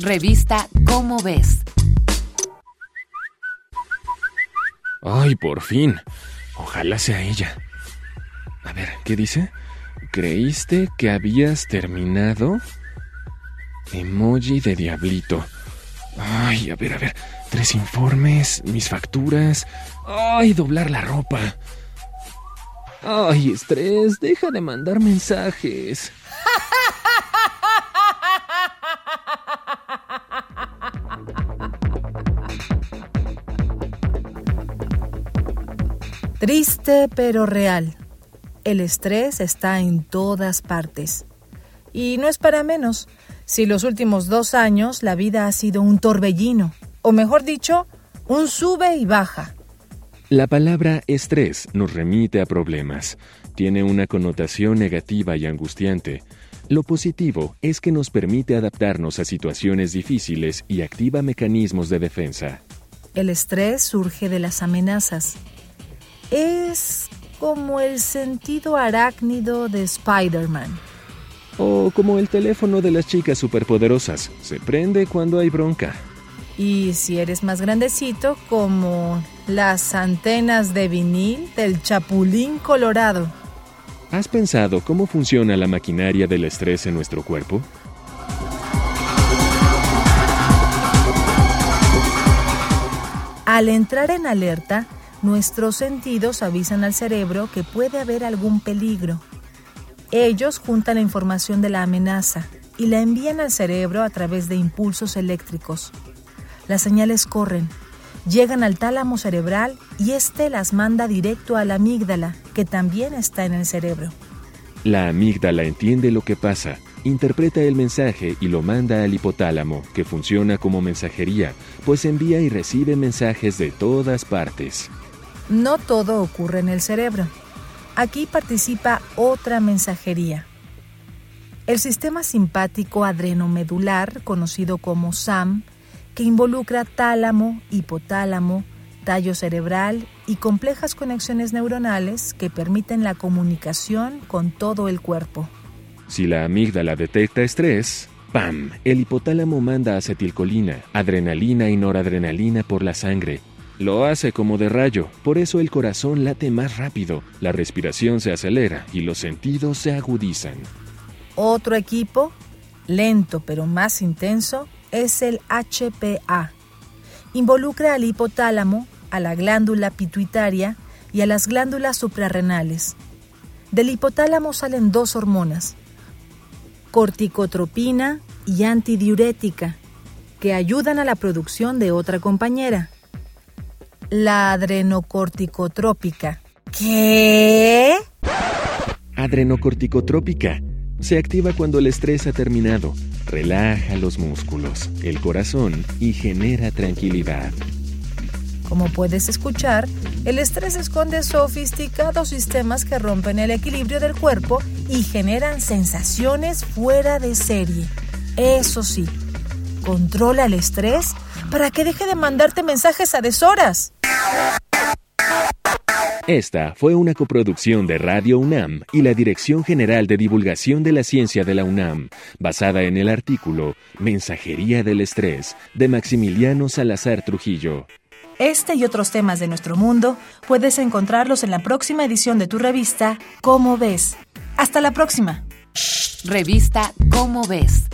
Revista Cómo ves. Ay, por fin. Ojalá sea ella. A ver, ¿qué dice? ¿Creíste que habías terminado? Emoji de diablito. Ay, a ver, a ver. Tres informes, mis facturas. Ay, doblar la ropa. Ay, estrés, deja de mandar mensajes. Triste pero real. El estrés está en todas partes. Y no es para menos si los últimos dos años la vida ha sido un torbellino, o mejor dicho, un sube y baja. La palabra estrés nos remite a problemas. Tiene una connotación negativa y angustiante. Lo positivo es que nos permite adaptarnos a situaciones difíciles y activa mecanismos de defensa. El estrés surge de las amenazas, es como el sentido arácnido de Spider-Man. O como el teléfono de las chicas superpoderosas. Se prende cuando hay bronca. Y si eres más grandecito, como las antenas de vinil del Chapulín Colorado. ¿Has pensado cómo funciona la maquinaria del estrés en nuestro cuerpo? Al entrar en alerta, Nuestros sentidos avisan al cerebro que puede haber algún peligro. Ellos juntan la información de la amenaza y la envían al cerebro a través de impulsos eléctricos. Las señales corren, llegan al tálamo cerebral y éste las manda directo a la amígdala, que también está en el cerebro. La amígdala entiende lo que pasa, interpreta el mensaje y lo manda al hipotálamo, que funciona como mensajería, pues envía y recibe mensajes de todas partes. No todo ocurre en el cerebro. Aquí participa otra mensajería. El sistema simpático adrenomedular, conocido como SAM, que involucra tálamo, hipotálamo, tallo cerebral y complejas conexiones neuronales que permiten la comunicación con todo el cuerpo. Si la amígdala detecta estrés, ¡pam! El hipotálamo manda acetilcolina, adrenalina y noradrenalina por la sangre lo hace como de rayo, por eso el corazón late más rápido, la respiración se acelera y los sentidos se agudizan. Otro equipo, lento pero más intenso, es el HPA. Involucra al hipotálamo, a la glándula pituitaria y a las glándulas suprarrenales. Del hipotálamo salen dos hormonas, corticotropina y antidiurética, que ayudan a la producción de otra compañera, la adrenocorticotrópica. ¿Qué? Adrenocorticotrópica. Se activa cuando el estrés ha terminado. Relaja los músculos, el corazón y genera tranquilidad. Como puedes escuchar, el estrés esconde sofisticados sistemas que rompen el equilibrio del cuerpo y generan sensaciones fuera de serie. Eso sí, controla el estrés para que deje de mandarte mensajes a deshoras. Esta fue una coproducción de Radio UNAM y la Dirección General de Divulgación de la Ciencia de la UNAM, basada en el artículo Mensajería del Estrés de Maximiliano Salazar Trujillo. Este y otros temas de nuestro mundo puedes encontrarlos en la próxima edición de tu revista Cómo ves. Hasta la próxima. Revista Cómo ves